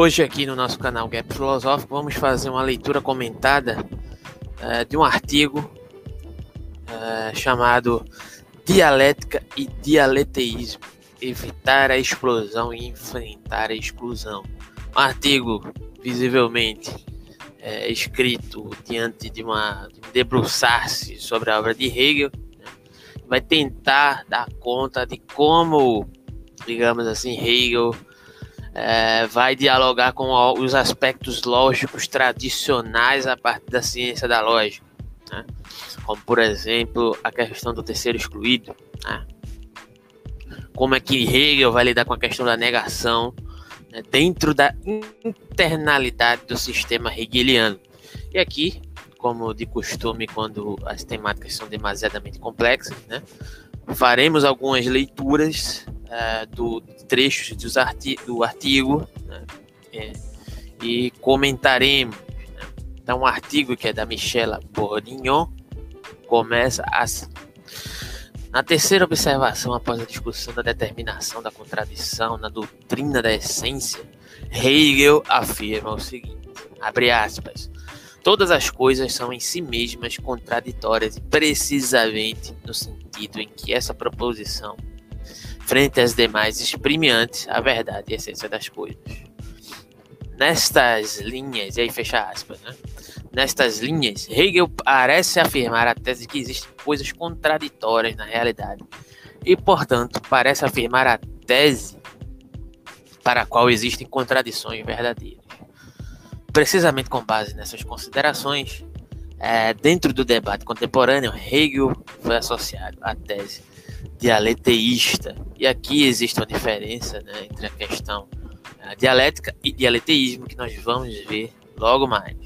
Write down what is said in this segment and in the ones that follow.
Hoje aqui no nosso canal Gap Filosófico vamos fazer uma leitura comentada uh, de um artigo uh, chamado Dialética e Dialeteísmo, evitar a explosão e enfrentar a exclusão. Um artigo visivelmente é, escrito diante de uma de debruçar-se sobre a obra de Hegel, né? vai tentar dar conta de como, digamos assim, Hegel é, vai dialogar com os aspectos lógicos tradicionais a partir da ciência da lógica, né? como por exemplo a questão do terceiro excluído, né? como é que Hegel vai lidar com a questão da negação né? dentro da internalidade do sistema hegeliano. E aqui, como de costume, quando as temáticas são demasiadamente complexas, né? faremos algumas leituras uh, do trechos dos arti do artigo né? é, e comentaremos. Né? Então, um artigo que é da Michela Bourdignon começa assim. Na terceira observação, após a discussão da determinação da contradição na doutrina da essência, Hegel afirma o seguinte: abre aspas. Todas as coisas são em si mesmas contraditórias e precisamente no sentido em que essa proposição frente às demais, exprime antes a verdade e a essência das coisas. Nestas linhas, e aí fecha aspas, né? Nestas linhas, Hegel parece afirmar a tese de que existem coisas contraditórias na realidade e, portanto, parece afirmar a tese para a qual existem contradições verdadeiras. Precisamente com base nessas considerações, é, dentro do debate contemporâneo, Hegel foi associado à tese dialeteísta. E aqui existe uma diferença né, entre a questão a dialética e dialeteísmo que nós vamos ver logo mais.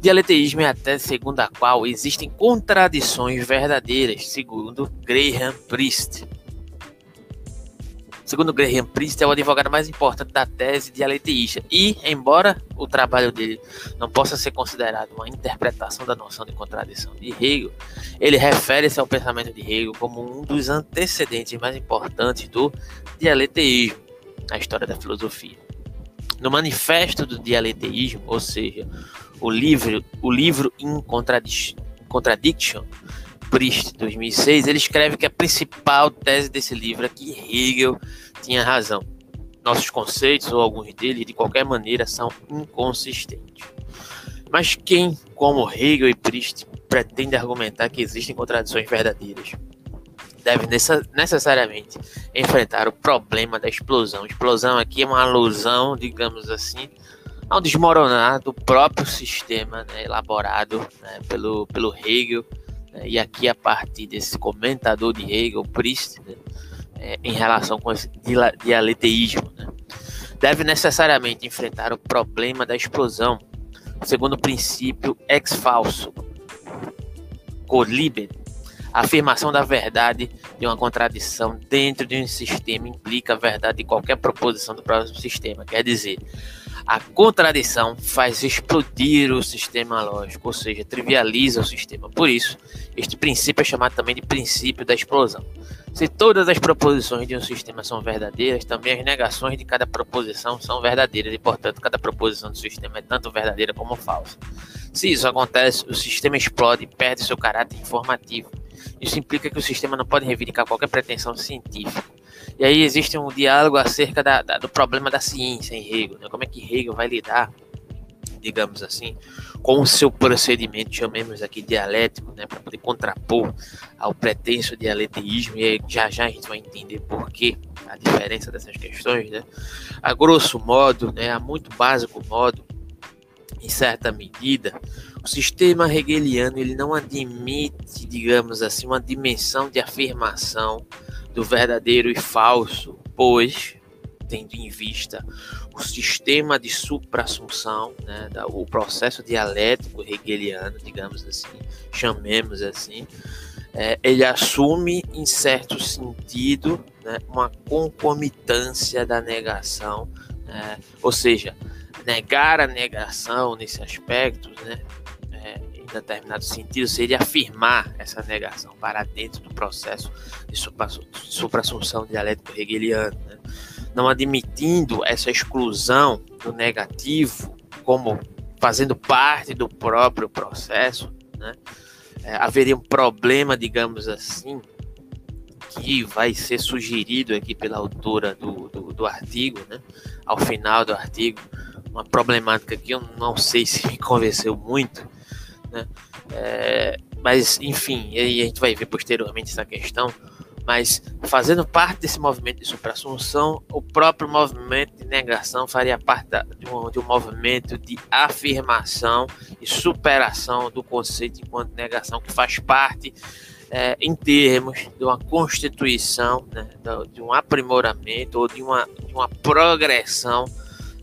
Dialeteísmo é a segundo a qual existem contradições verdadeiras, segundo Graham Priest. Segundo Graham Priest, é o advogado mais importante da tese dialeteísta. E, embora o trabalho dele não possa ser considerado uma interpretação da noção de contradição de Hegel, ele refere-se ao pensamento de Hegel como um dos antecedentes mais importantes do dialeteísmo na história da filosofia. No Manifesto do Dialeteísmo, ou seja, o livro, o livro In Contradiction, Priest, 2006, ele escreve que a principal tese desse livro é que Hegel tinha razão. Nossos conceitos, ou alguns deles, de qualquer maneira, são inconsistentes. Mas quem, como Hegel e Priest, pretende argumentar que existem contradições verdadeiras, deve necessariamente enfrentar o problema da explosão. Explosão aqui é uma alusão, digamos assim, ao desmoronar do próprio sistema né, elaborado né, pelo, pelo Hegel né, e aqui, a partir desse comentador de Hegel, Priest, né, é, em relação com esse dialeteísmo, né, deve necessariamente enfrentar o problema da explosão, segundo o princípio ex-falso, colibet, a afirmação da verdade de uma contradição dentro de um sistema implica a verdade de qualquer proposição do próximo sistema. Quer dizer, a contradição faz explodir o sistema lógico, ou seja, trivializa o sistema. Por isso, este princípio é chamado também de princípio da explosão. Se todas as proposições de um sistema são verdadeiras, também as negações de cada proposição são verdadeiras e, portanto, cada proposição do sistema é tanto verdadeira como falsa. Se isso acontece, o sistema explode e perde seu caráter informativo. Isso implica que o sistema não pode reivindicar qualquer pretensão científica. E aí existe um diálogo acerca da, da, do problema da ciência em Hegel. Né? Como é que Hegel vai lidar, digamos assim, com o seu procedimento, chamemos aqui dialético, né, para poder contrapor ao pretenso dialeteísmo, e já já a gente vai entender por que a diferença dessas questões. Né? A grosso modo, né, a muito básico modo, em certa medida, o sistema hegeliano ele não admite, digamos assim, uma dimensão de afirmação do verdadeiro e falso, pois, tendo em vista o sistema de suprassunção, né, o processo dialético hegeliano, digamos assim, chamemos assim, é, ele assume, em certo sentido, né, uma concomitância da negação, né, ou seja, negar a negação nesse aspecto, né, determinado sentido, seria afirmar essa negação para dentro do processo de supra-assunção dialético hegeliano. Né? não admitindo essa exclusão do negativo como fazendo parte do próprio processo, né? É, haveria um problema, digamos assim, que vai ser sugerido aqui pela autora do, do, do artigo, né? Ao final do artigo, uma problemática que eu não sei se me convenceu muito, né? É, mas, enfim, a gente vai ver posteriormente essa questão. Mas, fazendo parte desse movimento de supra-assunção, o próprio movimento de negação faria parte de, um, de um movimento de afirmação e superação do conceito enquanto negação, que faz parte é, em termos de uma constituição, né, de um aprimoramento ou de uma, de uma progressão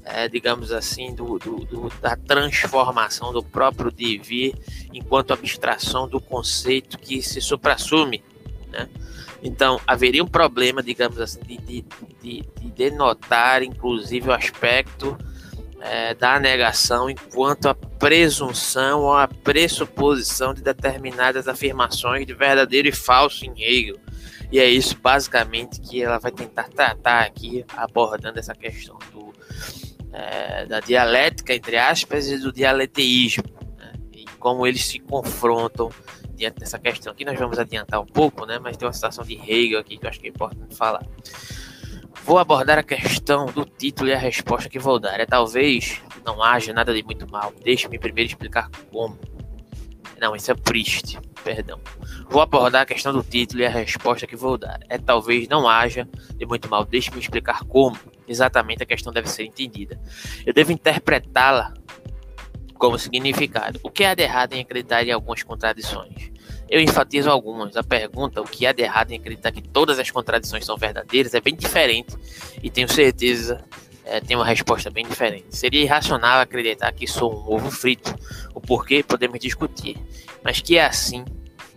é, digamos assim, do, do, do, da transformação do próprio devir enquanto abstração do conceito que se suprassume. Né? Então, haveria um problema, digamos assim, de, de, de, de denotar, inclusive, o aspecto é, da negação enquanto a presunção ou a pressuposição de determinadas afirmações de verdadeiro e falso em Hegel. E é isso, basicamente, que ela vai tentar tratar aqui, abordando essa questão do, é, da dialética, entre aspas, e do dialeteísmo, né? e como eles se confrontam diante dessa questão. Aqui nós vamos adiantar um pouco, né? mas tem uma citação de Hegel aqui que eu acho que é importante falar. Vou abordar a questão do título e a resposta que vou dar. É talvez não haja nada de muito mal. Deixe-me primeiro explicar como. Não, isso é triste, perdão. Vou abordar a questão do título e a resposta que vou dar. É talvez não haja de muito mal. Deixe-me explicar como exatamente a questão deve ser entendida. Eu devo interpretá-la como significado. O que há de errado em acreditar em algumas contradições? Eu enfatizo algumas. A pergunta, o que há de errado em acreditar que todas as contradições são verdadeiras, é bem diferente e tenho certeza é, tem uma resposta bem diferente. Seria irracional acreditar que sou um ovo frito. O porquê podemos discutir, mas que é assim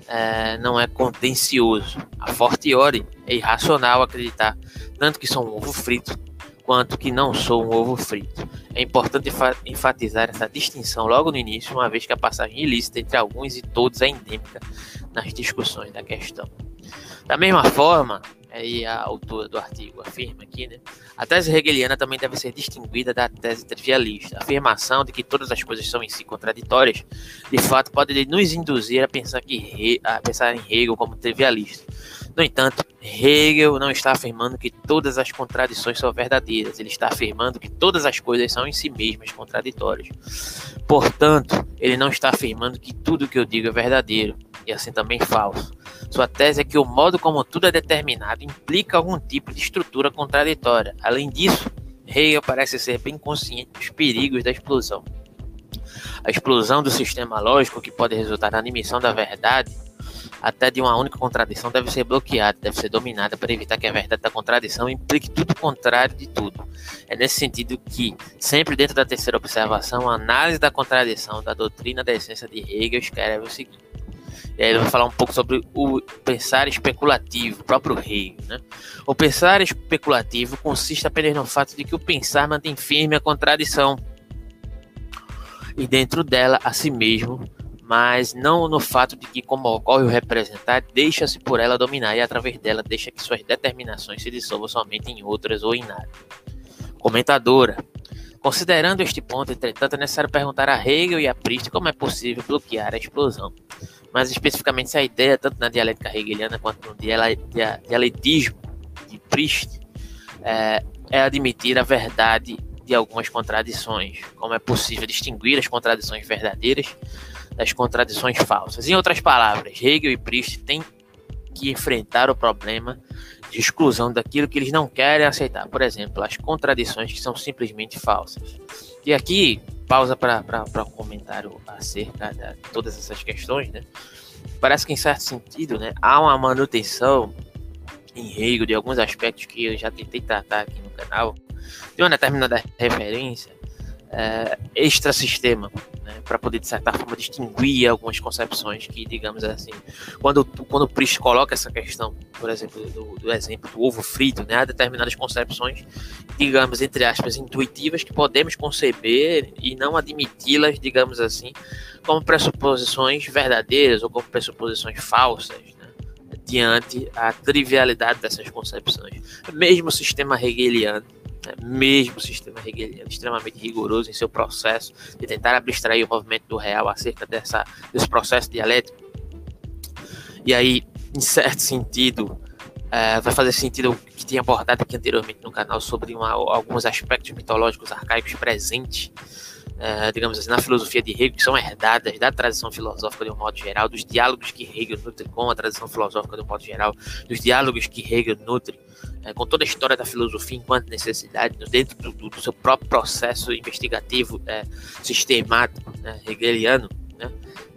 é, não é contencioso. A fortiori é irracional acreditar tanto que sou um ovo frito quanto que não sou um ovo frito. É importante enfatizar essa distinção logo no início, uma vez que a passagem ilícita entre alguns e todos é endêmica nas discussões da questão. Da mesma forma, aí a autora do artigo afirma aqui, né? A tese hegeliana também deve ser distinguida da tese trivialista. A afirmação de que todas as coisas são em si contraditórias, de fato, pode nos induzir a pensar, que, a pensar em Hegel como trivialista. No entanto, Hegel não está afirmando que todas as contradições são verdadeiras, ele está afirmando que todas as coisas são em si mesmas contraditórias. Portanto, ele não está afirmando que tudo que eu digo é verdadeiro, e assim também falso. Sua tese é que o modo como tudo é determinado implica algum tipo de estrutura contraditória. Além disso, Hegel parece ser bem consciente dos perigos da explosão. A explosão do sistema lógico, que pode resultar na admissão da verdade, até de uma única contradição deve ser bloqueada, deve ser dominada para evitar que a verdade da contradição implique tudo o contrário de tudo. É nesse sentido que, sempre dentro da terceira observação, a análise da contradição da doutrina da essência de Hegel escreve o seguinte. E aí ele vai falar um pouco sobre o pensar especulativo, o próprio Hegel. Né? O pensar especulativo consiste apenas no fato de que o pensar mantém firme a contradição e dentro dela a si mesmo mas não no fato de que, como ocorre o representar, deixa-se por ela dominar e através dela deixa que suas determinações se dissolvam somente em outras ou em nada. Comentadora. Considerando este ponto, entretanto, é necessário perguntar a Hegel e a Priest como é possível bloquear a explosão. Mas especificamente se a ideia, tanto na dialética hegeliana quanto no dialetismo de Priest, é, é admitir a verdade de algumas contradições, como é possível distinguir as contradições verdadeiras das contradições falsas. Em outras palavras, Hegel e Priest têm que enfrentar o problema de exclusão daquilo que eles não querem aceitar. Por exemplo, as contradições que são simplesmente falsas. E aqui, pausa para um comentário acerca de todas essas questões, né? Parece que, em certo sentido, né, há uma manutenção em Hegel de alguns aspectos que eu já tentei tratar aqui no canal, de uma determinada referência é, extra-sistema, né, para poder, de certa forma, distinguir algumas concepções que, digamos assim, quando, quando o Priest coloca essa questão, por exemplo, do, do exemplo do ovo frito, né, há determinadas concepções, digamos, entre aspas, intuitivas que podemos conceber e não admiti-las, digamos assim, como pressuposições verdadeiras ou como pressuposições falsas, né, diante a trivialidade dessas concepções. Mesmo o sistema hegeliano, né, mesmo sistema hegeliano, extremamente rigoroso em seu processo de tentar abstrair o movimento do real acerca dessa, desse processo dialético. E aí, em certo sentido, é, vai fazer sentido o que tinha abordado aqui anteriormente no canal sobre uma, alguns aspectos mitológicos arcaicos presentes uh, digamos assim, na filosofia de Hegel, que são herdadas da tradição filosófica de um modo geral, dos diálogos que Hegel nutre com a tradição filosófica de um modo geral, dos diálogos que Hegel nutre uh, com toda a história da filosofia enquanto necessidade, dentro do, do seu próprio processo investigativo uh, sistemático, né, hegeliano, né,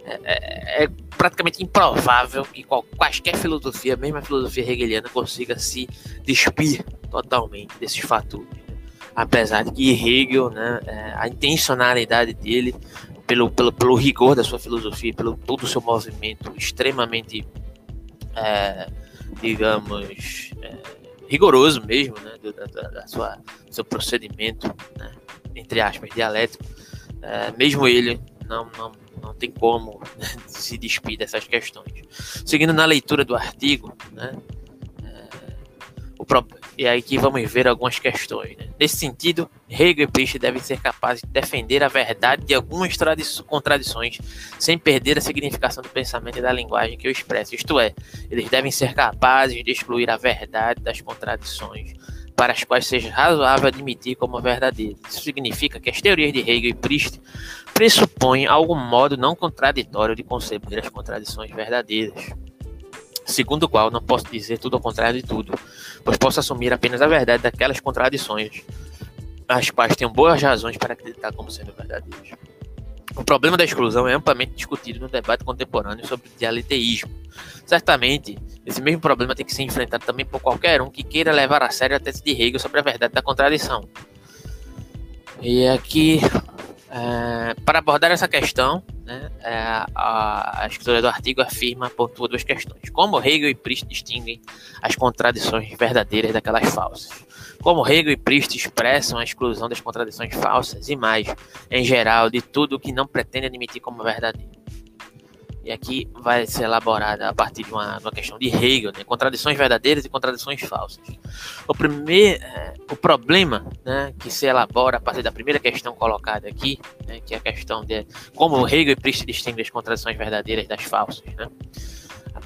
é, é, é, praticamente improvável que qual, quaisquer filosofia, mesmo a filosofia hegeliana, consiga se despir totalmente desses fatores apesar de que Hegel, né, é, a intencionalidade dele, pelo, pelo, pelo rigor da sua filosofia, pelo todo o seu movimento extremamente, é, digamos, é, rigoroso mesmo, né, do, da, da, sua, seu procedimento, né, entre aspas, dialético, é, mesmo ele não, não, não tem como né, se despir dessas questões. Seguindo na leitura do artigo, né, o, e aí que vamos ver algumas questões. Né? Nesse sentido, Hegel e Priest devem ser capazes de defender a verdade de algumas contradições, sem perder a significação do pensamento e da linguagem que o expressa. Isto é, eles devem ser capazes de excluir a verdade das contradições, para as quais seja razoável admitir como verdadeiras. Isso significa que as teorias de Hegel e Priest pressupõem algum modo não contraditório de conceber as contradições verdadeiras segundo o qual não posso dizer tudo ao contrário de tudo, pois posso assumir apenas a verdade daquelas contradições, as quais tenho boas razões para acreditar como sendo verdadeiras. O problema da exclusão é amplamente discutido no debate contemporâneo sobre o dialeteísmo. Certamente, esse mesmo problema tem que ser enfrentado também por qualquer um que queira levar a sério a tese de Hegel sobre a verdade da contradição. E aqui é, para abordar essa questão, né, é, a, a, escritora do artigo afirma, pontua duas questões. Como Hegel e Priest distinguem as contradições verdadeiras daquelas falsas? Como Hegel e Priest expressam a exclusão das contradições falsas e mais, em geral, de tudo o que não pretende admitir como verdadeiro? E aqui vai ser elaborada a partir de uma, uma questão de Hegel, né? contradições verdadeiras e contradições falsas. O, primeiro, é, o problema né, que se elabora a partir da primeira questão colocada aqui, né, que é a questão de como Hegel e Priest distinguem as contradições verdadeiras das falsas. Né?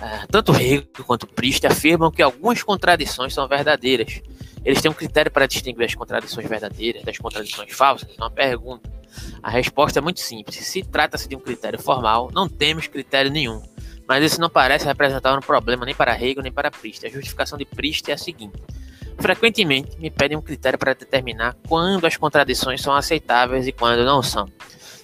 É, tanto Hegel quanto Priest afirmam que algumas contradições são verdadeiras. Eles têm um critério para distinguir as contradições verdadeiras das contradições falsas? É uma pergunta. A resposta é muito simples. Se trata-se de um critério formal, não temos critério nenhum. Mas isso não parece representar um problema nem para Hegel nem para Priest. A justificação de Priest é a seguinte: frequentemente me pedem um critério para determinar quando as contradições são aceitáveis e quando não são.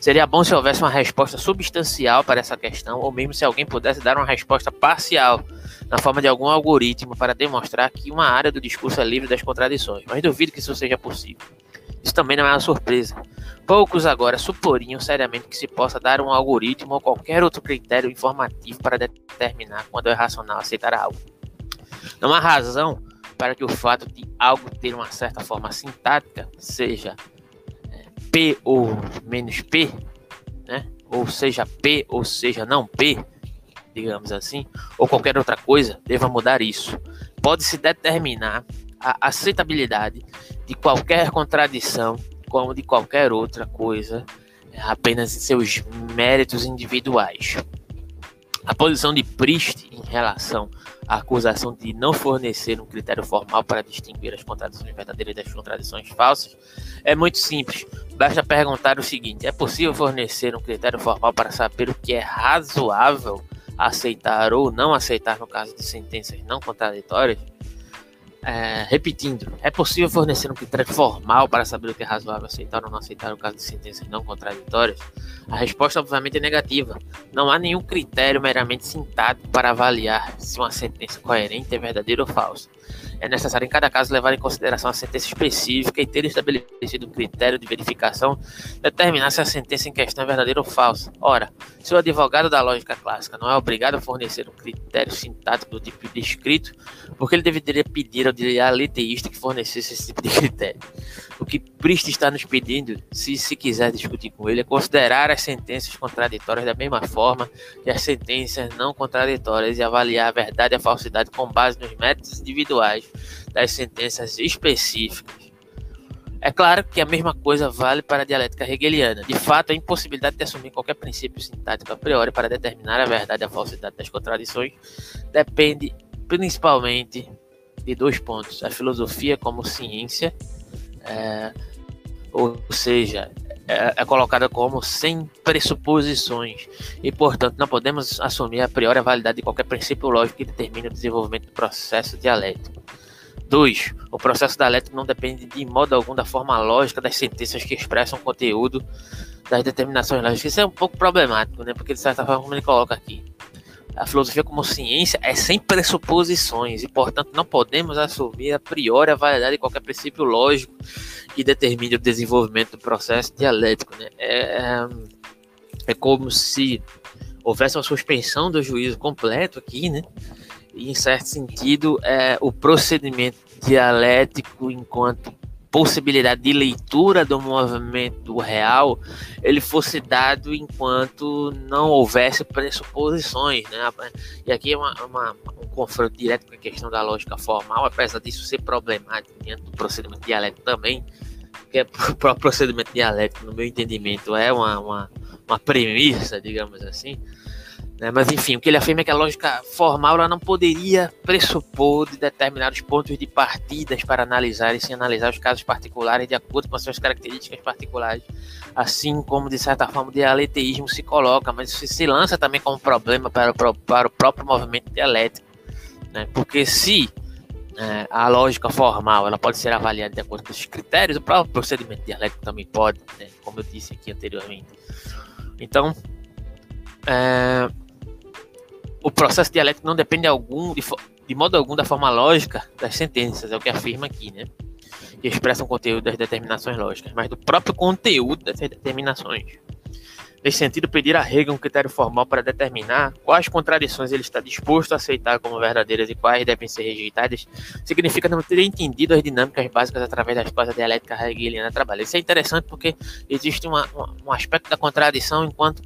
Seria bom se houvesse uma resposta substancial para essa questão, ou mesmo se alguém pudesse dar uma resposta parcial, na forma de algum algoritmo, para demonstrar que uma área do discurso é livre das contradições. Mas duvido que isso seja possível. Isso também não é uma surpresa. Poucos agora suporiam seriamente que se possa dar um algoritmo ou qualquer outro critério informativo para determinar quando é racional aceitar algo. Não há razão para que o fato de algo ter uma certa forma sintática, seja é, P ou menos P, né? ou seja P ou seja não P, digamos assim, ou qualquer outra coisa, deva mudar isso. Pode-se determinar a aceitabilidade de qualquer contradição, como de qualquer outra coisa, apenas em seus méritos individuais. A posição de Priest em relação à acusação de não fornecer um critério formal para distinguir as contradições verdadeiras das contradições falsas é muito simples. Basta perguntar o seguinte: é possível fornecer um critério formal para saber o que é razoável aceitar ou não aceitar no caso de sentenças não contraditórias? É, repetindo, é possível fornecer um critério formal para saber o que é razoável aceitar ou não aceitar no caso de sentenças não contraditórias? A resposta, obviamente, é negativa. Não há nenhum critério meramente sintático para avaliar se uma sentença coerente é verdadeira ou falsa. É necessário, em cada caso, levar em consideração a sentença específica e ter estabelecido um critério de verificação determinar se a sentença em questão é verdadeira ou falsa. Ora, Se o advogado da lógica clássica não é obrigado a fornecer um critério sintático do tipo descrito, porque ele deveria pedir ao dialeteísta que fornecesse esse tipo de critério. O que Priest está nos pedindo, se se quiser discutir com ele, é considerar as sentenças contraditórias da mesma forma que as sentenças não contraditórias e avaliar a verdade e a falsidade com base nos métodos individuais das sentenças específicas é claro que a mesma coisa vale para a dialética hegeliana. De fato, a impossibilidade de assumir qualquer princípio sintático a priori para determinar a verdade e a falsidade das contradições depende principalmente de dois pontos: a filosofia como ciência, é, ou seja, é, é, colocada como sem pressuposições e, portanto, não podemos assumir a priori a validade de qualquer princípio lógico que determine o desenvolvimento do processo dialético. 2. O processo dialético não depende de modo algum da forma lógica das sentenças que expressam o conteúdo das determinações lógicas. Isso é um pouco problemático, né? Porque de certa forma, como ele coloca aqui, a filosofia como ciência é sem pressuposições e, portanto, não podemos assumir a priori a validade de qualquer princípio lógico que determine o desenvolvimento do processo dialético. Né? É, é, é como se houvesse uma suspensão do juízo completo aqui, né? E, em certo sentido, é, o procedimento dialético enquanto possibilidade de leitura do movimento real ele fosse dado enquanto não houvesse pressuposições, né? E aqui é uma, uma, um confronto direto com a questão da lógica formal, apesar disso ser problemático dentro do procedimento dialético também, porque o próprio procedimento dialético, no meu entendimento, é uma, uma, uma premissa, digamos assim, né? Mas enfim, o que ele afirma é que a lógica formal ela não poderia pressupor de determinados pontos de partidas para analisar e se analisar os casos particulares de acordo com as suas características particulares, assim como de certa forma o dialeteísmo se coloca, mas isso se lança também como problema para o, para o próprio movimento dialético, né? porque se é, a lógica formal ela pode ser avaliada de acordo com esses critérios, o próprio procedimento dialético também pode, né? como eu disse aqui anteriormente. Então, é, o processo dialético não depende de, algum, de, de, modo algum da forma lógica das sentenças, é o que afirma aqui, né? Que expressam o conteúdo das determinações lógicas, mas do próprio conteúdo dessas determinações. Nesse sentido, pedir a Hegel um critério formal para determinar quais contradições ele está disposto a aceitar como verdadeiras e quais devem ser rejeitadas, significa não ter entendido as dinâmicas básicas através das quais a dialética hegeliana trabalha. Isso é interessante porque existe uma, uma, um aspecto da contradição enquanto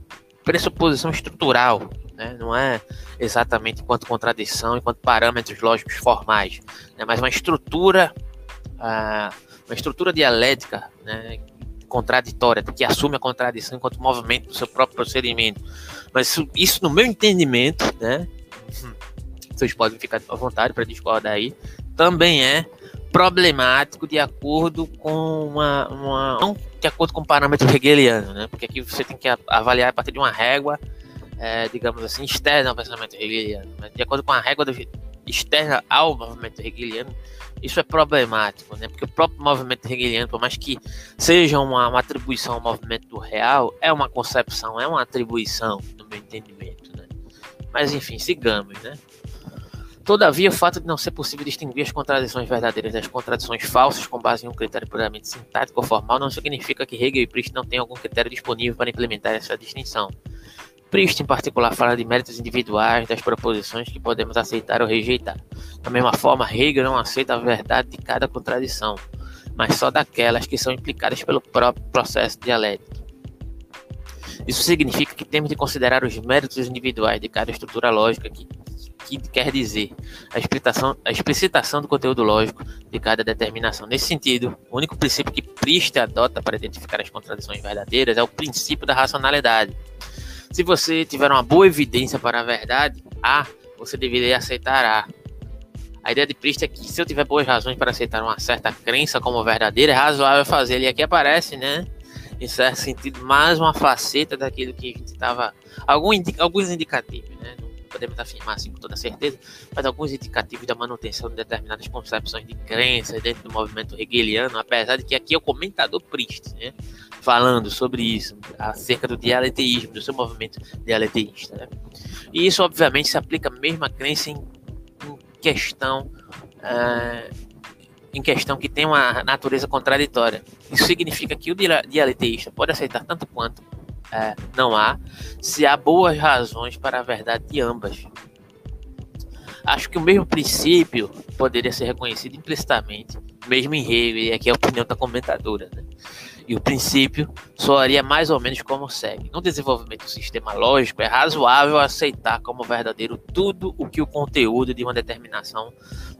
pressuposição estrutural, né? não é exatamente enquanto contradição, enquanto parâmetros lógicos formais, né? mas uma estrutura, uh, uma estrutura dialética né? contraditória, que assume a contradição enquanto movimento do seu próprio procedimento. Mas isso, isso no meu entendimento, né? vocês podem ficar à vontade para discordar aí, também é problemático de acordo com uma, uma, não de acordo com o parâmetro hegeliano, né? Porque aqui você tem que avaliar a partir de uma régua é, digamos assim, externa ao pensamento hegeliano. Mas de acordo com a régua do, externa ao movimento hegeliano, isso é problemático, né? Porque o próprio movimento hegeliano, por mais que seja uma, uma atribuição ao movimento real, é uma concepção, é uma atribuição, no meu entendimento, né? Mas enfim, sigamos, né? Todavia, o fato de não ser possível distinguir as contradições verdadeiras das contradições falsas com base em um critério puramente sintático ou formal não significa que Hegel e Priest não tenham algum critério disponível para implementar essa distinção. Priest, em particular, fala de méritos individuais das proposições que podemos aceitar ou rejeitar. Da mesma forma, Hegel não aceita a verdade de cada contradição, mas só daquelas que são implicadas pelo próprio processo dialético. Isso significa que temos de considerar os méritos individuais de cada estrutura lógica que, que quer dizer a explicitação, a explicitação do conteúdo lógico de cada determinação. Nesse sentido, o único princípio que Priest adota para identificar as contradições verdadeiras é o princípio da racionalidade se você tiver uma boa evidência para a verdade A, você deveria aceitar A. A ideia de Priest é que se eu tiver boas razões para aceitar uma certa crença como verdadeira, é razoável fazer. E aqui aparece, né? Em certo sentido, mais uma faceta daquilo que a gente estava. Alguns indicativos, né? Podemos afirmar assim com toda certeza, mas alguns indicativos da manutenção de determinadas concepções de crença dentro do movimento hegeliano, apesar de que aqui é o comentador Priest, né? falando sobre isso, acerca do dialeteísmo, do seu movimento dialeteísta. Né? E isso, obviamente, se aplica mesmo à crença em, em questão. Uh, em questão que tem uma natureza contraditória. Isso significa que o dialeteísta pode aceitar tanto quanto é, não há, se há boas razões para a verdade de ambas. Acho que o mesmo princípio poderia ser reconhecido implicitamente, mesmo em Hegel, e aqui é a opinião da comentadora. Né? E o princípio soaria mais ou menos como segue. No desenvolvimento do sistema lógico, é razoável aceitar como verdadeiro tudo o que o conteúdo de uma determinação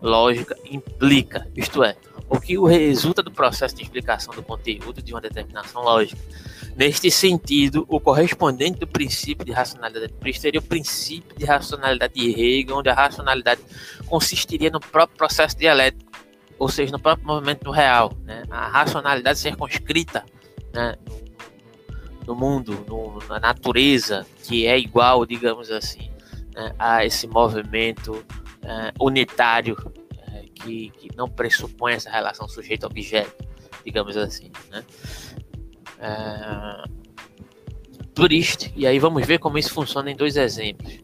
lógica implica, isto é, o que resulta do processo de explicação do conteúdo de uma determinação lógica. Neste sentido, o correspondente do princípio de racionalidade seria o princípio de racionalidade de Hegel, onde a racionalidade consistiria no próprio processo dialético ou seja, no próprio movimento real, né? a racionalidade circunscrita né? no mundo, no, na natureza, que é igual, digamos assim, né? a esse movimento é, unitário é, que, que, não pressupõe essa relação sujeito-objeto, digamos assim. Né? É, Turist, e aí vamos ver como isso funciona em dois exemplos.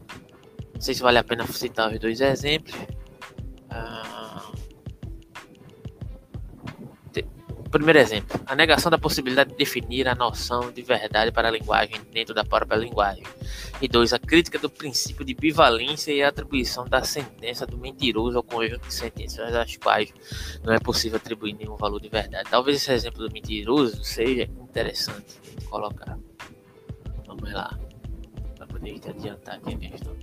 Não sei se vale a pena citar os dois exemplos. Primeiro exemplo, a negação da possibilidade de definir a noção de verdade para a linguagem dentro da própria linguagem. E dois, a crítica do princípio de bivalência e a atribuição da sentença do mentiroso ao conjunto de sentenças às quais não é possível atribuir nenhum valor de verdade. Talvez esse exemplo do mentiroso seja interessante colocar. Vamos lá, para poder adiantar aqui a questão.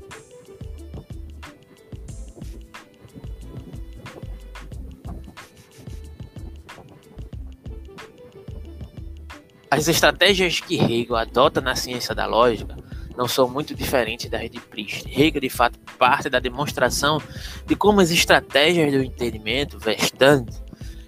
As estratégias que Hegel adota na ciência da lógica não são muito diferentes das de Priest. Hegel, de fato, parte da demonstração de como as estratégias do entendimento, Verstand,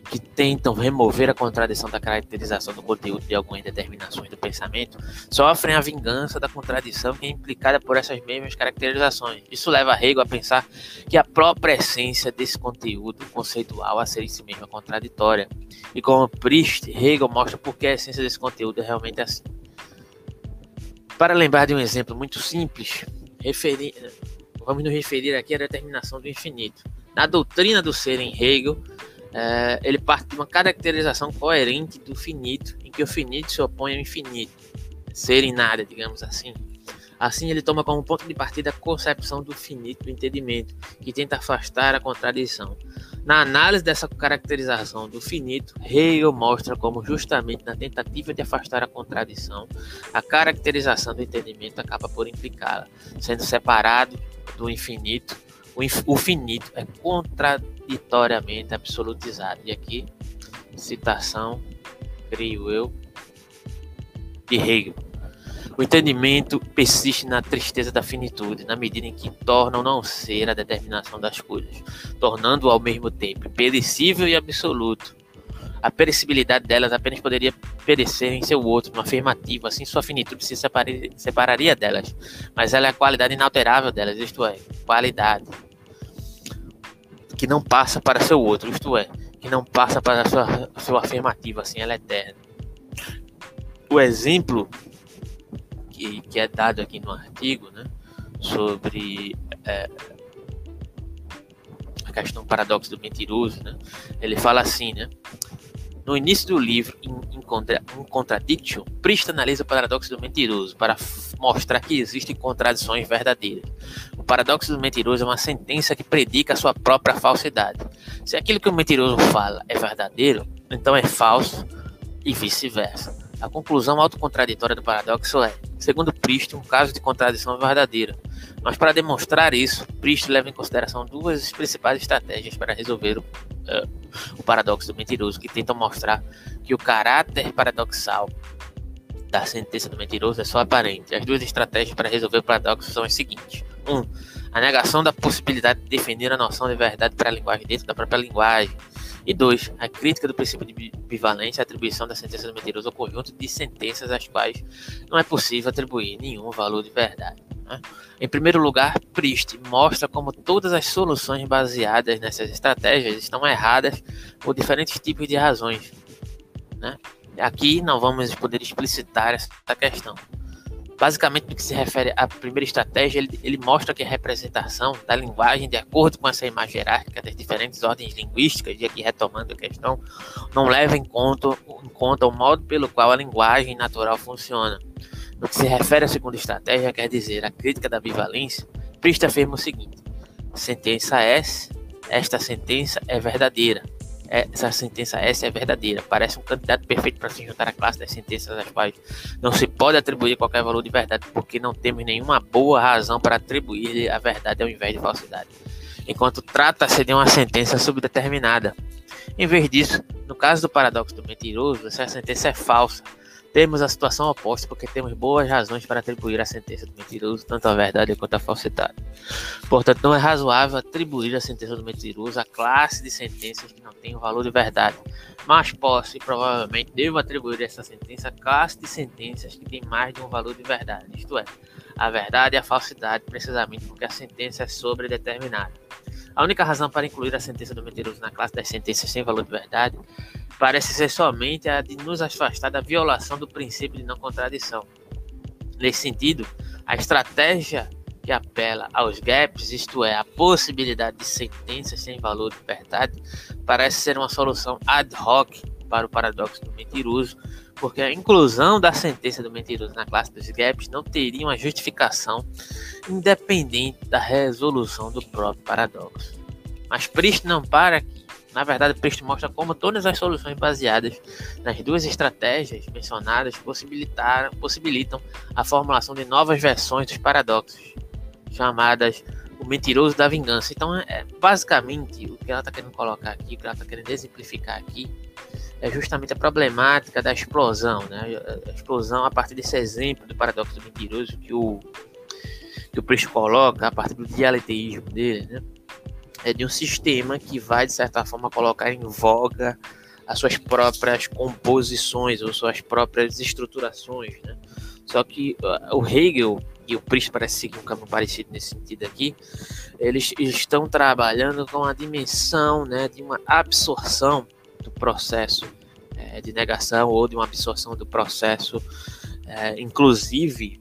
que tentam remover a contradição da caracterização do conteúdo de algumas determinações do pensamento, sofrem a vingança da contradição que é implicada por essas mesmas caracterizações. Isso leva Hegel a pensar que a própria essência desse conteúdo conceitual a ser em si mesma contraditória. E como Priest, Hegel mostra por que a essência desse conteúdo é realmente assim. Para lembrar de um exemplo muito simples, referi... vamos nos referir aqui à determinação do infinito. Na doutrina do ser em Hegel, é, ele parte de uma caracterização coerente do finito, em que o finito se opõe ao infinito, ser em nada, digamos assim. Assim, ele toma como ponto de partida a concepção do finito do entendimento, que tenta afastar a contradição. Na análise dessa caracterização do finito, Hegel mostra como, justamente na tentativa de afastar a contradição, a caracterização do entendimento acaba por implicá-la, sendo separado do infinito o, o finito é contraditoriamente absolutizado. E aqui, citação, creio eu, de Hegel. O entendimento persiste na tristeza da finitude, na medida em que tornam não ser a determinação das coisas, tornando-o ao mesmo tempo perecível e absoluto. A perecibilidade delas apenas poderia perecer em seu outro, no afirmativo, assim sua finitude se separaria delas, mas ela é a qualidade inalterável delas, isto é, qualidade que não passa para seu outro, isto é, que não passa para sua, sua afirmativa, assim, ela é eterna. O exemplo que, que é dado aqui no artigo, né, sobre é, a questão do paradoxo do mentiroso, né, ele fala assim, né, no início do livro, em, em, contra, em Contradiction, analisa o paradoxo do mentiroso para mostrar que existem contradições verdadeiras. O paradoxo do mentiroso é uma sentença que predica a sua própria falsidade. Se aquilo que o mentiroso fala é verdadeiro, então é falso e vice-versa. A conclusão autocontraditória do paradoxo é, segundo Priest, um caso de contradição verdadeira. Mas para demonstrar isso, Priest leva em consideração duas principais estratégias para resolver o, uh, o paradoxo do mentiroso, que tentam mostrar que o caráter paradoxal da sentença do mentiroso é só aparente. As duas estratégias para resolver o paradoxo são as seguintes: 1. Um, a negação da possibilidade de definir a noção de verdade para a linguagem dentro da própria linguagem. E dois, a crítica do princípio de bivalência e atribuição da sentença do mentiroso ao conjunto de sentenças às quais não é possível atribuir nenhum valor de verdade. Né? Em primeiro lugar, Priest mostra como todas as soluções baseadas nessas estratégias estão erradas por diferentes tipos de razões. Né? Aqui não vamos poder explicitar essa questão. Basicamente, no que se refere à primeira estratégia, ele, ele, mostra que a representação da linguagem, de acordo com essa imagem hierárquica das diferentes ordens linguísticas, e aqui retomando a questão, não leva em conta, em conta o modo pelo qual a linguagem natural funciona. No que se refere à segunda estratégia, quer dizer, a crítica da bivalência, Priest afirma o seguinte: sentença S, esta sentença é verdadeira. É, essa sentença S é verdadeira. Parece um candidato perfeito para se juntar à classe das sentenças às quais não se pode atribuir qualquer valor de verdade, porque não temos nenhuma boa razão para atribuir a verdade ao invés de falsidade. Enquanto trata-se de uma sentença subdeterminada. Em vez disso, no caso do paradoxo do mentiroso, essa sentença é falsa temos a situação oposta, porque temos boas razões para atribuir a sentença do mentiroso tanto à verdade quanto à falsidade. Portanto, não é razoável atribuir a sentença do mentiroso à classe de sentenças que não têm o valor de verdade, mas posso e provavelmente devo atribuir essa sentença à classe de sentenças que têm mais de um valor de verdade, isto é, a verdade e a falsidade, precisamente porque a sentença é sobredeterminada. A única razão para incluir a sentença do mentiroso na classe das sentenças sem valor de verdade parece ser somente a de nos afastar da violação do princípio de não contradição. Nesse sentido, a estratégia que apela aos gaps, isto é, a possibilidade de sentenças sem valor de verdade, parece ser uma solução ad hoc para o paradoxo do mentiroso, porque a inclusão da sentença do mentiroso na classe dos gaps não teria uma justificação independente da resolução do próprio paradoxo. Mas Priest não para aqui. Na verdade, o texto mostra como todas as soluções baseadas nas duas estratégias mencionadas possibilitam a formulação de novas versões dos paradoxos, chamadas o mentiroso da vingança. Então, é, é basicamente o que ela está querendo colocar aqui, o que ela está querendo exemplificar aqui, é justamente a problemática da explosão, né? A explosão a partir desse exemplo do paradoxo do mentiroso que o que o coloca a partir do dialeteísmo dele, né? É de um sistema que vai, de certa forma, colocar em voga as suas próprias composições ou suas próprias estruturações. Né? Só que uh, o Hegel e o Priest parece seguir um caminho parecido nesse sentido aqui, eles estão trabalhando com a dimensão né, de uma absorção do processo é, de negação ou de uma absorção do processo, é, inclusive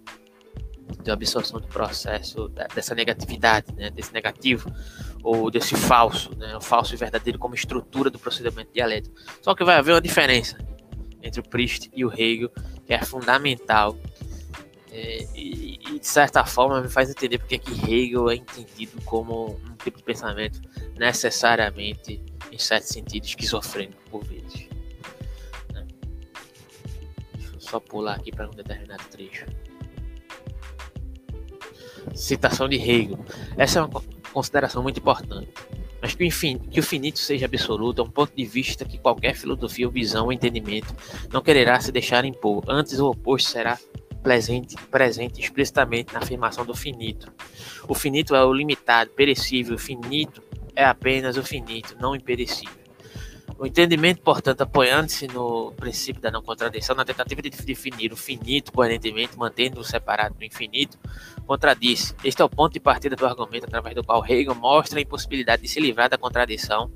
de absorção do processo dessa negatividade, né, desse negativo, ou desse falso, né, o falso e verdadeiro como estrutura do procedimento dialético. Só que vai haver uma diferença entre o Priest e o Hegel, que é fundamental é, e, e, de certa forma me faz entender porque que Hegel é entendido como um tipo de pensamento necessariamente, em certo sentido, esquizofrênico por vezes. Né? Só pular aqui para um determinado trecho. Citação de Hegel. Essa é uma consideração muito importante. Mas que que o finito seja absoluto é um ponto de vista que qualquer filosofia ou visão ou entendimento não quererá se deixar impor. Antes, o oposto será presente, presente explicitamente na afirmação do finito. O finito é o limitado, perecível. O finito é apenas o finito, não imperecível. O entendimento, portanto, apoiando-se no princípio da não contradição, na tentativa de definir o finito coerentemente, mantendo-o separado do infinito, contradiz. Este é o ponto de partida do argumento através do qual Hegel mostra a impossibilidade de se livrar da contradição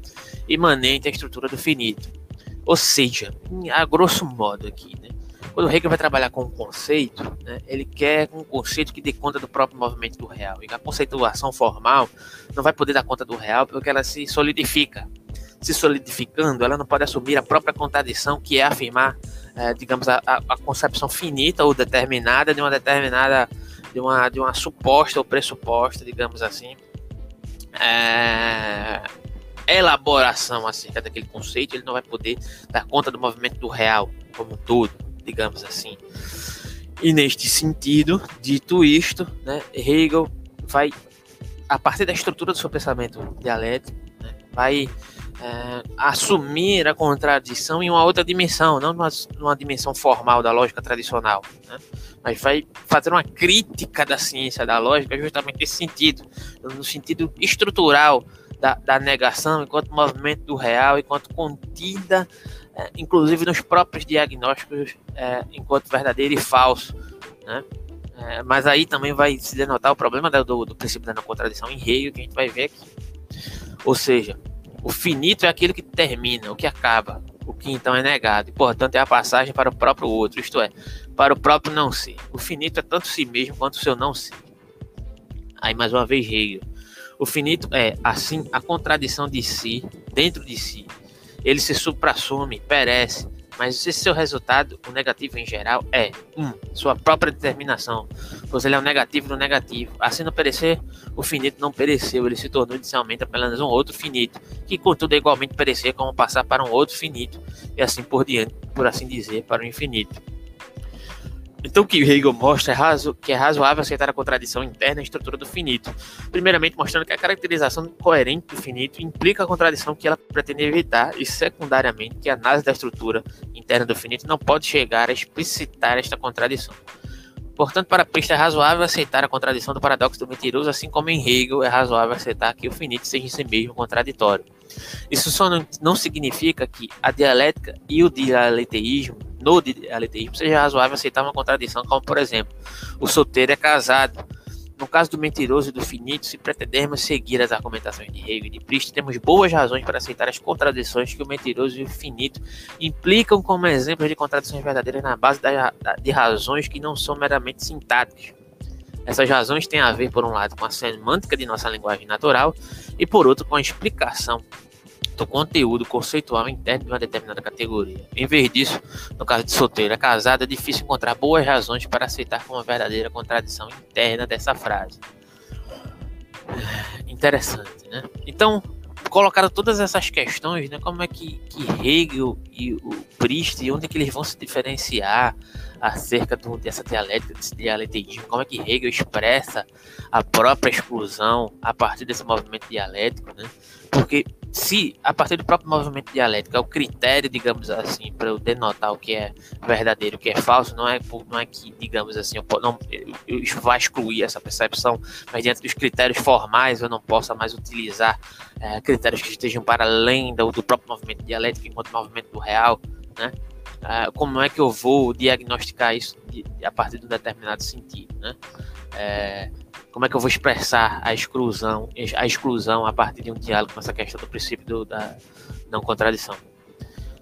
imanente à estrutura do finito. Ou seja, a grosso modo aqui, né? quando Hegel vai trabalhar com um conceito, né, ele quer um conceito que dê conta do próprio movimento do real. E a conceituação formal não vai poder dar conta do real porque ela se solidifica se solidificando, ela não pode assumir a própria contradição, que é afirmar, é, digamos, a, a, concepção finita ou determinada de uma determinada, de uma, de uma suposta ou pressuposta, digamos assim, é, elaboração acerca daquele conceito, ele não vai poder dar conta do movimento do real como um todo, digamos assim. E neste sentido, dito isto, né, Hegel vai, a partir da estrutura do seu pensamento dialético, né, vai é, assumir a contradição em uma outra dimensão, não numa, numa dimensão formal da lógica tradicional, né? mas vai fazer uma crítica da ciência da lógica justamente nesse sentido, no sentido estrutural da, da negação enquanto movimento do real, enquanto contida, é, inclusive nos próprios diagnósticos, é, enquanto verdadeiro e falso, né? É, mas aí também vai se denotar o problema do, do princípio da não contradição em Hegel, que a gente vai ver aqui. Ou seja, o finito é aquilo que termina, o que acaba, o que então é negado, e portanto é a passagem para o próprio outro, isto é, para o próprio não ser. O finito é tanto si mesmo quanto o seu não ser. Aí mais uma vez Hegel. O finito é, assim, a contradição de si, dentro de si. Ele se suprassume, perece, mas esse seu resultado, o negativo em geral, é 1. Um, sua própria determinação, pois ele é um negativo no negativo. Assim não perecer, o finito não pereceu, ele se tornou inicialmente apenas um outro finito, que contudo é igualmente perecer como passar para um outro finito, e assim por diante, por assim dizer, para o infinito. Então, o que Hegel mostra é razo, que é razoável aceitar a contradição interna e estrutura do finito. Primeiramente, mostrando que a caracterização coerente do finito implica a contradição que ela pretende evitar, e secundariamente, que a análise da estrutura interna do finito não pode chegar a explicitar esta contradição. Portanto, para Priest é razoável aceitar a contradição do paradoxo do mentiroso, assim como em Hegel é razoável aceitar que o finito seja em si mesmo contraditório. Isso só não, não significa que a dialética e o dialeteísmo no dialeteísmo seja razoável aceitar uma contradição, como por exemplo, o solteiro é casado. No caso do mentiroso e do finito, se pretendermos seguir as argumentações de Hegel e de Priest, temos boas razões para aceitar as contradições que o mentiroso e o finito implicam como exemplos de contradições verdadeiras na base de razões que não são meramente sintáticas. Essas razões têm a ver, por um lado, com a semântica de nossa linguagem natural e, por outro, com a explicação do conteúdo conceitual interno de uma determinada categoria. Em vez disso, no caso de solteira é casada, é difícil encontrar boas razões para aceitar como verdadeira contradição interna dessa frase. Interessante, né? Então, colocaram todas essas questões, né? Como é que, que Hegel e o Priest, onde é que eles vão se diferenciar acerca do, dessa dialética, desse dialetismo, como é que Hegel expressa a própria exclusão a partir desse movimento dialético, né? Porque se a partir do próprio movimento dialético é o critério, digamos assim, para eu denotar o que é verdadeiro, o que é falso, não é, não é que, digamos assim, eu, não, eu, eu excluir essa percepção, mas diante dos critérios formais eu não possa mais utilizar é, critérios que estejam para além do, do próprio movimento dialético enquanto movimento do real, né? Uh, como é que eu vou diagnosticar isso de, a partir de um determinado sentido, né? É, como é que eu vou expressar a exclusão, a exclusão a partir de um diálogo com essa questão do princípio do, da não contradição.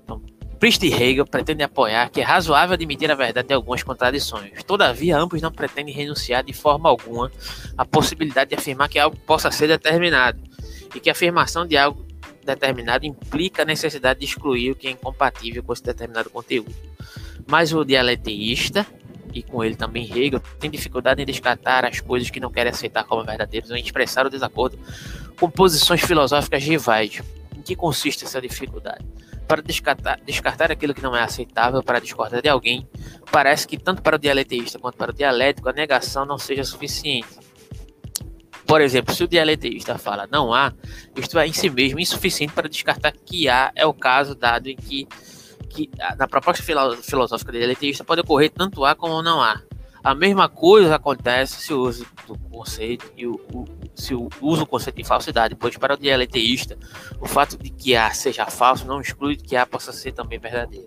Então, Priest e Hegel pretendem apoiar que é razoável admitir a verdade de algumas contradições. Todavia, ambos não pretendem renunciar de forma alguma à possibilidade de afirmar que algo possa ser determinado e que a afirmação de algo determinado implica a necessidade de excluir o que é incompatível com esse determinado conteúdo. Mas o dialeteísta, e com ele também Hegel, tem dificuldade em descartar as coisas que não querem aceitar como verdadeiras ou em expressar o desacordo com posições filosóficas rivais. Em que consiste essa dificuldade? Para descartar, descartar aquilo que não é aceitável, para discordar de alguém, parece que tanto para o dialeteísta quanto para o dialético a negação não seja suficiente. Por exemplo, se o dialeteísta fala não há, isto é em si mesmo insuficiente para descartar que há é o caso dado em que, que na proposta filosófica do dialeteísta pode ocorrer tanto há como não há. A mesma coisa acontece se usa o conceito e o, o, se usa o conceito de falsidade, pois para o dialeteísta o fato de que há seja falso não exclui que há possa ser também verdadeiro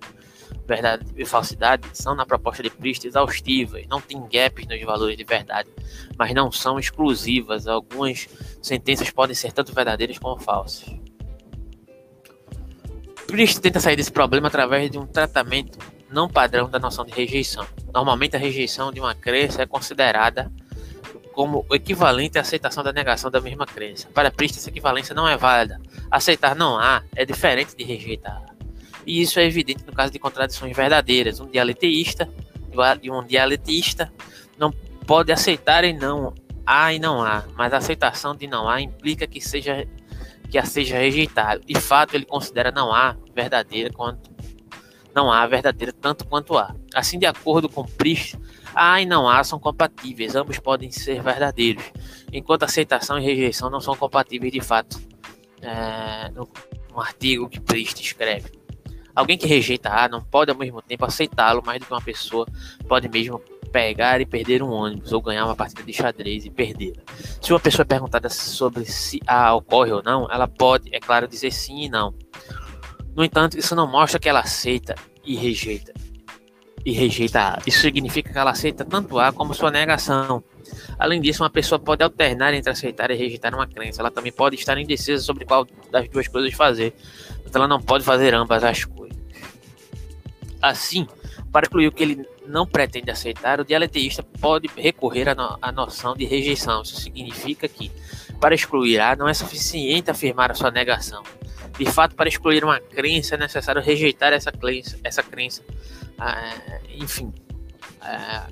verdade e falsidade são na proposta de Priest exaustivas, não tem gaps nos valores de verdade, mas não são exclusivas. Algumas sentenças podem ser tanto verdadeiras como falsas. Priest tenta sair desse problema através de um tratamento não padrão da noção de rejeição. Normalmente a rejeição de uma crença é considerada como o equivalente à aceitação da negação da mesma crença. Para Priest, essa equivalência não é válida. Aceitar não há é diferente de rejeitar e isso é evidente no caso de contradições verdadeiras. Um dialeteísta e um dialetista não pode aceitar e não há e não há, mas a aceitação de não há implica que seja que a seja rejeitado. De fato, ele considera não há verdadeira quanto não há verdadeira tanto quanto há. Assim, de acordo com Priest, há e não há são compatíveis, ambos podem ser verdadeiros, enquanto aceitação e rejeição não são compatíveis de fato. É, no, no artigo que Priest escreve. Alguém que rejeita A não pode ao mesmo tempo aceitá-lo mais do que uma pessoa pode mesmo pegar e perder um ônibus ou ganhar uma partida de xadrez e perdê-la. Se uma pessoa é perguntada sobre se A ocorre ou não, ela pode, é claro, dizer sim e não. No entanto, isso não mostra que ela aceita e rejeita. E rejeita A. Isso significa que ela aceita tanto A como sua negação. Além disso, uma pessoa pode alternar entre aceitar e rejeitar uma crença. Ela também pode estar indecisa sobre qual das duas coisas fazer. Então, ela não pode fazer ambas as coisas. Assim, para excluir o que ele não pretende aceitar, o dialeteísta pode recorrer à, no, à noção de rejeição. Isso significa que, para excluir A, não é suficiente afirmar a sua negação. De fato, para excluir uma crença é necessário rejeitar essa crença, essa crença. Ah, enfim. Ah,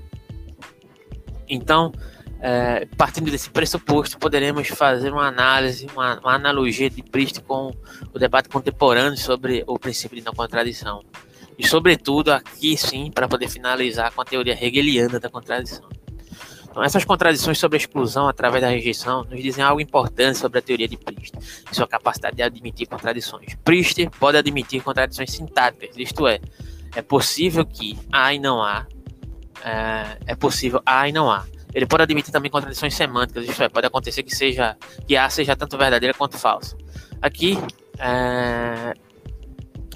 então, é, partindo desse pressuposto, poderemos fazer uma análise, uma, uma, analogia de Priest com o debate contemporâneo sobre o princípio de não contradição. E, sobretudo, aqui sim, para poder finalizar com a teoria hegeliana da contradição. Então, essas contradições sobre a exclusão através da rejeição nos dizem algo importante sobre a teoria de Priest e sua capacidade de admitir contradições. Priest pode admitir contradições sintáticas, isto é, é possível que há e não há, é, é possível há e não há. Ele pode admitir também contradições semânticas, isto é, pode acontecer que seja que A seja tanto verdadeira quanto falsa. Aqui é,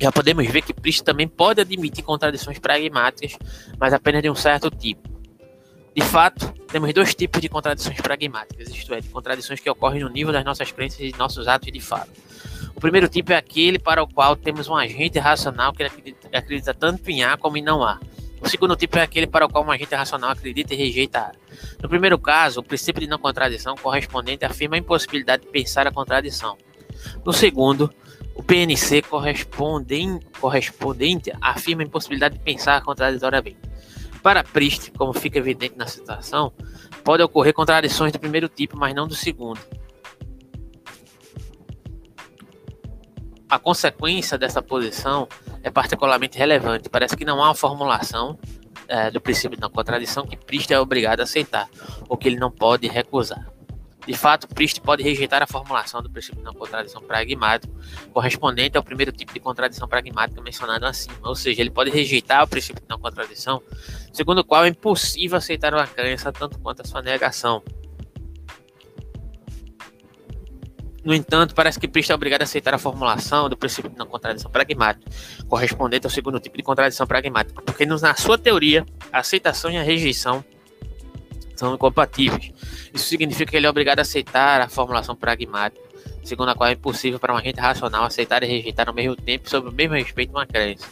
já podemos ver que Priest também pode admitir contradições pragmáticas, mas apenas de um certo tipo. De fato, temos dois tipos de contradições pragmáticas, isto é, de contradições que ocorrem no nível das nossas crenças e nossos atos de fala. O primeiro tipo é aquele para o qual temos um agente racional que acredita, acredita tanto em A como em não A. O segundo tipo é aquele para o qual um agente racional acredita e rejeita A. No primeiro caso, o princípio de não contradição correspondente afirma a impossibilidade de pensar a contradição. No segundo, o PNC correspondente, correspondente afirma a impossibilidade de pensar contraditoriamente. Para Priest, como fica evidente na situação, pode ocorrer contradições do primeiro tipo, mas não do segundo. A consequência dessa posição é particularmente relevante. Parece que não há uma formulação é, do princípio da contradição que Priest é obrigado a aceitar, ou que ele não pode recusar. De fato, Priest pode rejeitar a formulação do princípio de não contradição pragmático, correspondente ao primeiro tipo de contradição pragmática mencionado acima, ou seja, ele pode rejeitar o princípio de não contradição, segundo o qual é impossível aceitar uma crença tanto quanto a sua negação. No entanto, parece que Priest é obrigado a aceitar a formulação do princípio de não contradição pragmática, correspondente ao segundo tipo de contradição pragmática, porque na sua teoria, a aceitação e a rejeição são incompatíveis. Isso significa que ele é obrigado a aceitar a formulação pragmática, segundo a qual é impossível para um agente racional aceitar e rejeitar ao mesmo tempo sob o mesmo respeito uma crença.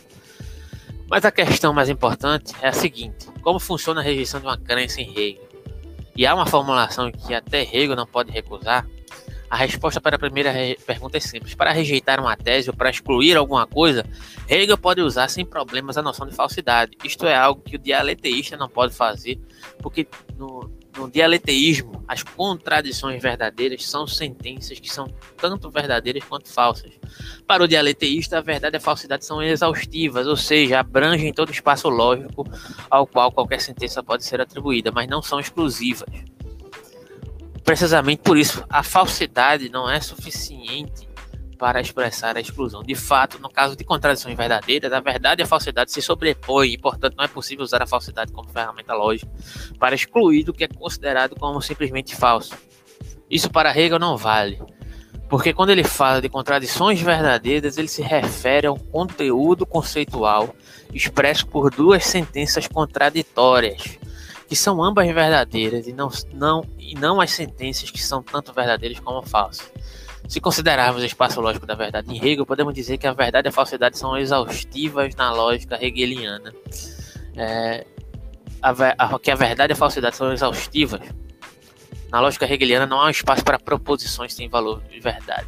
Mas a questão mais importante é a seguinte: como funciona a rejeição de uma crença em Hegel? E há uma formulação que até Hegel não pode recusar? A resposta para a primeira pergunta é simples. Para rejeitar uma tese ou para excluir alguma coisa, Hegel pode usar sem problemas a noção de falsidade. Isto é algo que o dialeteísta não pode fazer, porque no, no dialeteísmo, as contradições verdadeiras são sentenças que são tanto verdadeiras quanto falsas. Para o dialeteísta, a verdade e a falsidade são exaustivas, ou seja, abrangem todo o espaço lógico ao qual qualquer sentença pode ser atribuída, mas não são exclusivas. Precisamente por isso, a falsidade não é suficiente para expressar a exclusão. De fato, no caso de contradições verdadeiras, a verdade e a falsidade se sobrepõem e, portanto, não é possível usar a falsidade como ferramenta lógica para excluir o que é considerado como simplesmente falso. Isso para Hegel não vale, porque quando ele fala de contradições verdadeiras, ele se refere a um conteúdo conceitual expresso por duas sentenças contraditórias que são ambas verdadeiras e não, não, e não as sentenças que são tanto verdadeiras como falsas. Se considerarmos o espaço lógico da verdade em Hegel, podemos dizer que a verdade e a falsidade são exaustivas na lógica hegeliana. É, a, a, que a verdade e a falsidade são exaustivas. Na lógica hegeliana não há espaço para proposições sem valor de verdade.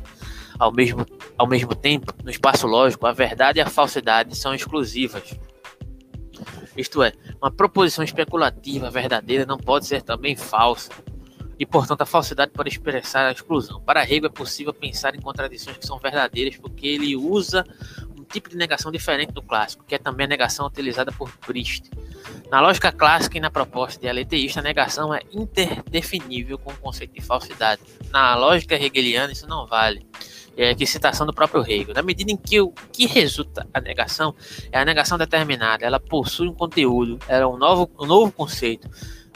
Ao mesmo, ao mesmo tempo, no espaço lógico, a verdade e a falsidade são exclusivas. Isto é, uma proposição especulativa verdadeira não pode ser também falsa. E, portanto, a falsidade pode expressar a exclusão. Para Hegel é possível pensar em contradições que são verdadeiras porque ele usa um tipo de negação diferente do clássico, que é também a negação utilizada por Priest. Na lógica clássica e na proposta dialeteísta, a negação é interdefinível com o conceito de falsidade. Na lógica hegeliana, isso não vale é, que citação do próprio Hegel. Na medida em que o que resulta a negação é a negação determinada, ela possui um conteúdo, ela é um novo, um novo conceito,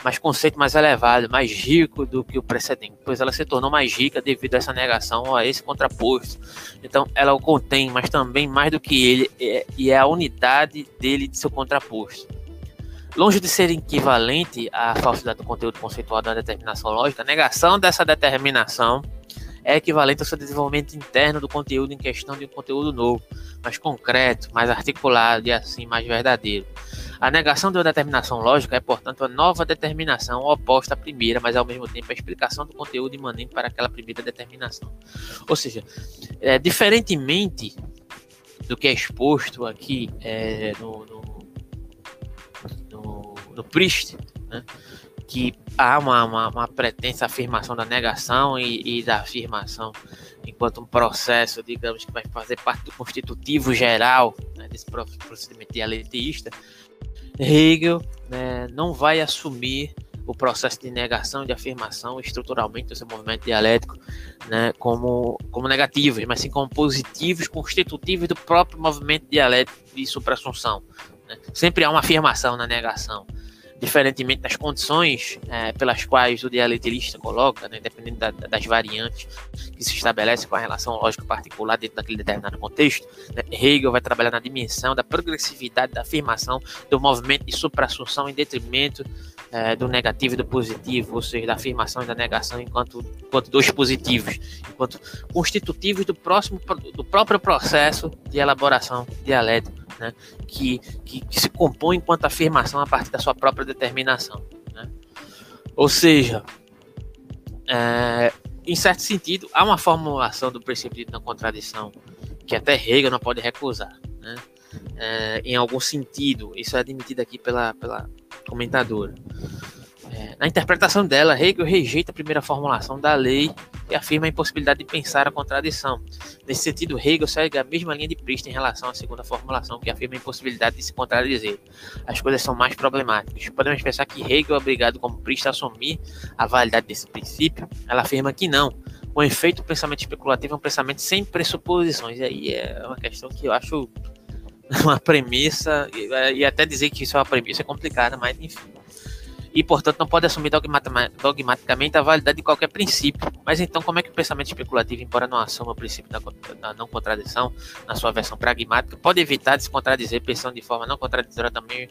mas conceito mais elevado, mais rico do que o precedente, pois ela se tornou mais rica devido a essa negação a esse contraposto. Então, ela o contém, mas também mais do que ele, é, e é a unidade dele de seu contraposto. Longe de ser equivalente à falsidade do conteúdo conceitual da determinação lógica, a negação dessa determinação é equivalente ao seu desenvolvimento interno do conteúdo em questão de um conteúdo novo, mais concreto, mais articulado e assim mais verdadeiro. A negação de uma determinação lógica é, portanto, a nova determinação oposta à primeira, mas ao mesmo tempo a explicação do conteúdo imanente para aquela primeira determinação. Ou seja, é, diferentemente do que é exposto aqui é, no, no, no, no Priest, né, que há uma, uma, uma, pretensa afirmação da negação e, e, da afirmação enquanto um processo, digamos, que vai fazer parte do constitutivo geral né, desse procedimento dialeteísta, Hegel né, não vai assumir o processo de negação, de afirmação estruturalmente do seu movimento dialético né, como, como negativos, mas sim como positivos, constitutivos do próprio movimento dialético de suprassunção. Né. Sempre há uma afirmação na negação diferentemente das condições é, pelas quais o dialetilista coloca, né, dependendo da, das variantes que se estabelece com a relação lógica particular dentro daquele determinado contexto, né, Hegel vai trabalhar na dimensão da progressividade da afirmação do movimento de suprassunção em detrimento é, do negativo e do positivo, ou seja, da afirmação e da negação enquanto, enquanto dois positivos, enquanto constitutivos do, próximo, do próprio processo de elaboração dialética né, que, que, que, se compõe enquanto afirmação a partir da sua própria determinação. Né? Ou seja, é, em certo sentido, há uma formulação do princípio não contradição que até Hegel não pode recusar. Né? É, em algum sentido, isso é admitido aqui pela, pela comentadora. É, na interpretação dela, Hegel rejeita a primeira formulação da lei e afirma a impossibilidade de pensar a contradição. Nesse sentido, Hegel segue a mesma linha de Priest em relação à segunda formulação, que afirma a impossibilidade de se contradizer. As coisas são mais problemáticas. Podemos pensar que Hegel é obrigado, como Priest, a assumir a validade desse princípio. Ela afirma que não. Com efeito, o pensamento especulativo é um pensamento sem pressuposições. E aí é uma questão que eu acho uma premissa, e até dizer que isso é uma premissa é complicada, mas enfim e, portanto, não pode assumir dogmaticamente a validade de qualquer princípio. Mas então, como é que o pensamento especulativo, embora não assuma o princípio da, não contradição na sua versão pragmática, pode evitar de se contradizer pensando de forma não contraditória também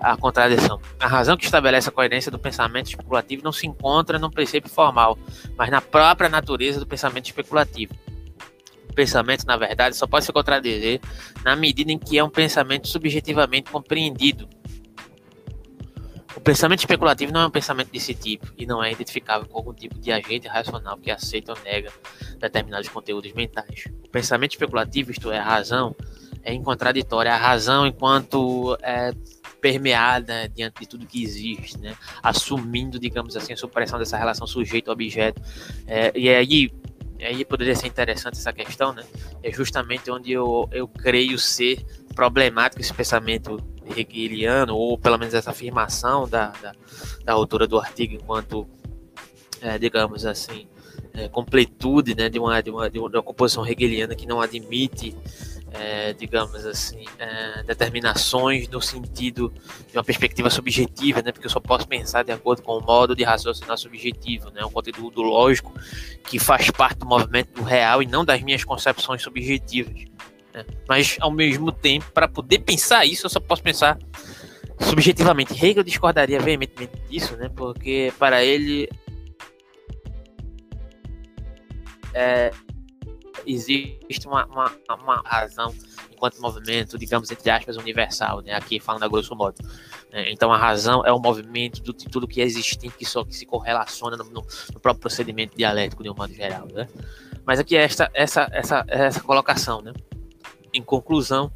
a contradição? A razão que estabelece a coerência do pensamento especulativo não se encontra no princípio formal, mas na própria natureza do pensamento especulativo pensamento, na verdade, só pode se contradizer na medida em que é um pensamento subjetivamente compreendido, o pensamento especulativo não é um pensamento desse tipo e não é identificável com algum tipo de agente racional que aceita ou nega determinados conteúdos mentais. O pensamento especulativo, isto é, a razão, é incontraditória. A razão, enquanto é permeada diante de tudo que existe, né? assumindo, digamos assim, a supressão dessa relação sujeito-objeto. É, e aí, aí poderia ser interessante essa questão, né? É justamente onde eu, eu creio ser problemático esse pensamento hegeliano, ou pelo menos essa afirmação da, da, da autora do artigo enquanto, é, digamos assim, é, completude né, de, uma, de, uma, de uma composição hegeliana que não admite, é, digamos assim, é, determinações no sentido de uma perspectiva subjetiva, né, porque eu só posso pensar de acordo com o modo de raciocinar subjetivo, né, um conteúdo lógico que faz parte do movimento do real e não das minhas concepções subjetivas. Né? Mas, ao mesmo tempo, para poder pensar isso, eu só posso pensar subjetivamente. Hegel discordaria veementemente disso, né? porque para ele é, existe uma, uma, uma, razão enquanto movimento, digamos, entre aspas, universal, né? aqui falando a grosso modo. É, então a razão é o movimento de tudo que é existente, que só que se correlaciona no, no, no próprio procedimento dialético de um modo geral. Né? Mas aqui é essa, essa, essa, essa colocação, né? Em conclusão,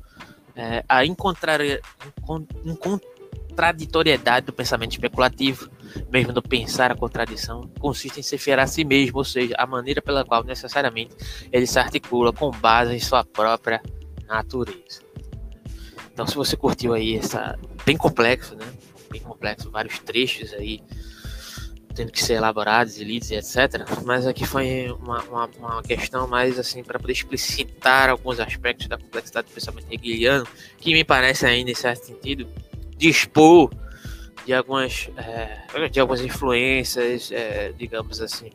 é, a incontraditoriedade do pensamento especulativo, mesmo no pensar a contradição, consiste em se ferir a si mesmo, ou seja, a maneira pela qual necessariamente ele se articula com base em sua própria natureza. Então, se você curtiu aí essa bem complexo, né? Bem complexo, vários trechos aí tendo que ser elaborados e lidos e etc. Mas aqui foi uma, uma, uma questão mais assim para poder explicitar alguns aspectos da complexidade do pensamento hegeliano, que me parece ainda, em certo sentido, dispor de algumas, é, de algumas influências, é, digamos assim,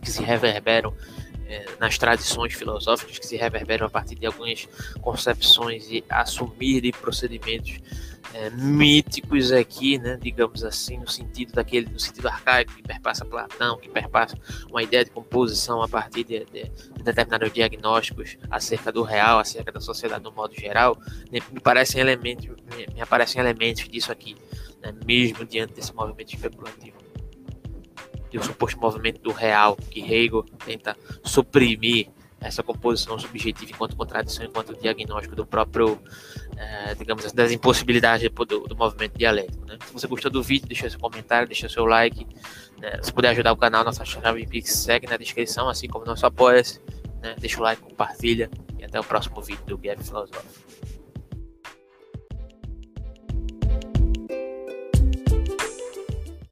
que se reverberam é, nas tradições filosóficas, que se reverberam a partir de algumas concepções e assumir de procedimentos é, míticos aqui, né, digamos assim, no sentido daquele, no sentido arcaico que perpassa Platão, que perpassa uma ideia de composição a partir de, de, de determinados diagnósticos acerca do real, acerca da sociedade no modo geral, né, me parecem elementos, me, me aparecem elementos disso aqui, né, mesmo diante desse movimento especulativo. De um suposto movimento do real que Hegel tenta suprimir essa composição subjetiva enquanto contradição, enquanto diagnóstico do próprio, é, digamos das impossibilidades do, do movimento dialético. Né? Se você gostou do vídeo, deixa seu comentário, deixa seu like. Né? Se puder ajudar o canal, nossa chave Pix segue na descrição, assim como nosso apoia-se. Né? Deixa o like, compartilha e até o próximo vídeo do Guilherme Filosófico.